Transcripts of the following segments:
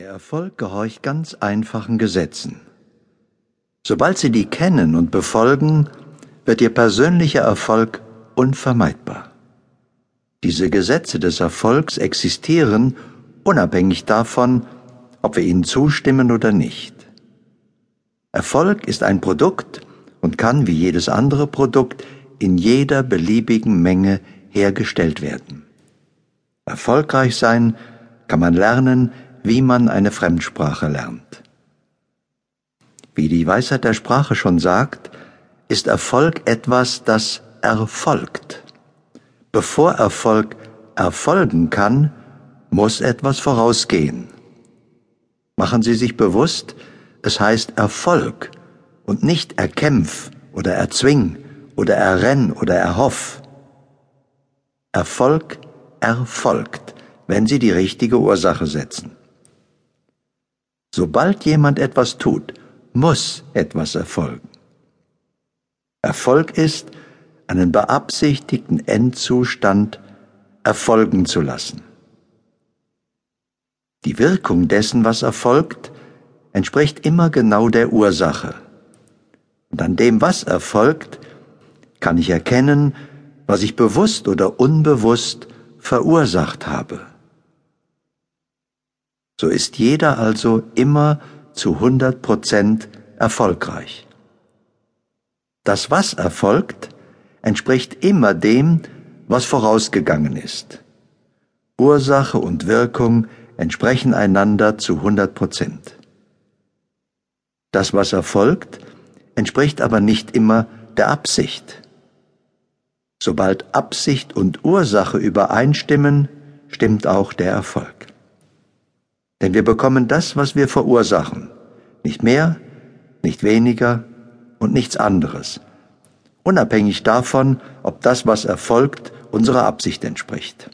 Der Erfolg gehorcht ganz einfachen Gesetzen. Sobald Sie die kennen und befolgen, wird Ihr persönlicher Erfolg unvermeidbar. Diese Gesetze des Erfolgs existieren unabhängig davon, ob wir ihnen zustimmen oder nicht. Erfolg ist ein Produkt und kann wie jedes andere Produkt in jeder beliebigen Menge hergestellt werden. Erfolgreich sein kann man lernen, wie man eine Fremdsprache lernt. Wie die Weisheit der Sprache schon sagt, ist Erfolg etwas, das erfolgt. Bevor Erfolg erfolgen kann, muss etwas vorausgehen. Machen Sie sich bewusst, es heißt Erfolg und nicht erkämpf oder erzwing oder errenn oder erhoff. Erfolg erfolgt, wenn Sie die richtige Ursache setzen. Sobald jemand etwas tut, muss etwas erfolgen. Erfolg ist, einen beabsichtigten Endzustand erfolgen zu lassen. Die Wirkung dessen, was erfolgt, entspricht immer genau der Ursache. Und an dem, was erfolgt, kann ich erkennen, was ich bewusst oder unbewusst verursacht habe. So ist jeder also immer zu 100 Prozent erfolgreich. Das, was erfolgt, entspricht immer dem, was vorausgegangen ist. Ursache und Wirkung entsprechen einander zu 100 Prozent. Das, was erfolgt, entspricht aber nicht immer der Absicht. Sobald Absicht und Ursache übereinstimmen, stimmt auch der Erfolg. Denn wir bekommen das, was wir verursachen. Nicht mehr, nicht weniger und nichts anderes. Unabhängig davon, ob das, was erfolgt, unserer Absicht entspricht.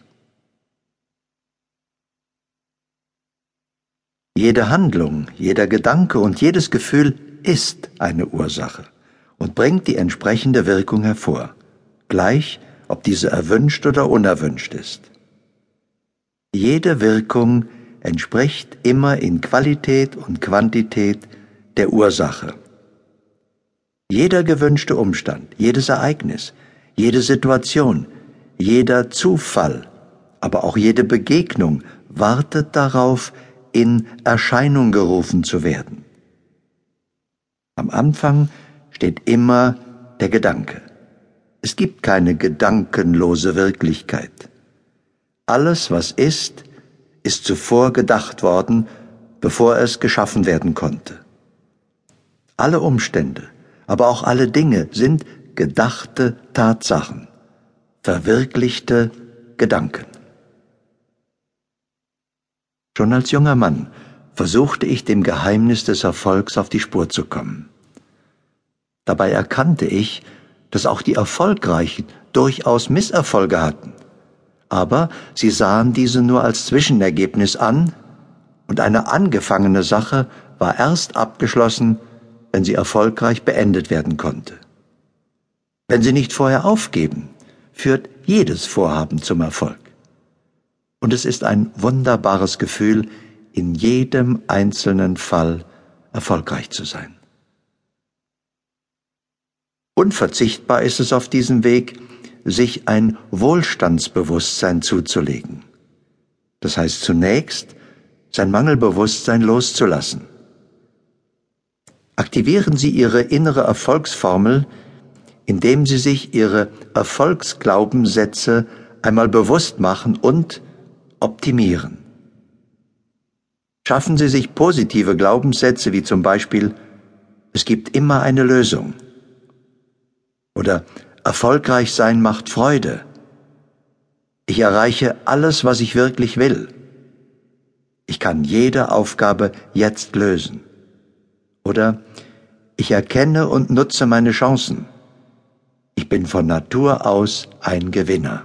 Jede Handlung, jeder Gedanke und jedes Gefühl ist eine Ursache und bringt die entsprechende Wirkung hervor, gleich ob diese erwünscht oder unerwünscht ist. Jede Wirkung entspricht immer in Qualität und Quantität der Ursache. Jeder gewünschte Umstand, jedes Ereignis, jede Situation, jeder Zufall, aber auch jede Begegnung wartet darauf, in Erscheinung gerufen zu werden. Am Anfang steht immer der Gedanke. Es gibt keine gedankenlose Wirklichkeit. Alles, was ist, ist zuvor gedacht worden, bevor es geschaffen werden konnte. Alle Umstände, aber auch alle Dinge sind gedachte Tatsachen, verwirklichte Gedanken. Schon als junger Mann versuchte ich dem Geheimnis des Erfolgs auf die Spur zu kommen. Dabei erkannte ich, dass auch die Erfolgreichen durchaus Misserfolge hatten aber sie sahen diese nur als Zwischenergebnis an, und eine angefangene Sache war erst abgeschlossen, wenn sie erfolgreich beendet werden konnte. Wenn sie nicht vorher aufgeben, führt jedes Vorhaben zum Erfolg. Und es ist ein wunderbares Gefühl, in jedem einzelnen Fall erfolgreich zu sein. Unverzichtbar ist es auf diesem Weg, sich ein Wohlstandsbewusstsein zuzulegen. Das heißt zunächst, sein Mangelbewusstsein loszulassen. Aktivieren Sie Ihre innere Erfolgsformel, indem Sie sich Ihre Erfolgsglaubenssätze einmal bewusst machen und optimieren. Schaffen Sie sich positive Glaubenssätze wie zum Beispiel Es gibt immer eine Lösung oder Erfolgreich sein macht Freude. Ich erreiche alles, was ich wirklich will. Ich kann jede Aufgabe jetzt lösen. Oder ich erkenne und nutze meine Chancen. Ich bin von Natur aus ein Gewinner.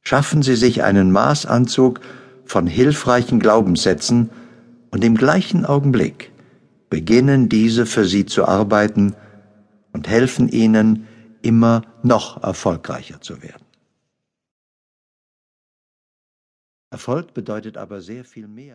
Schaffen Sie sich einen Maßanzug von hilfreichen Glaubenssätzen und im gleichen Augenblick beginnen diese für Sie zu arbeiten und helfen ihnen, immer noch erfolgreicher zu werden. Erfolg bedeutet aber sehr viel mehr.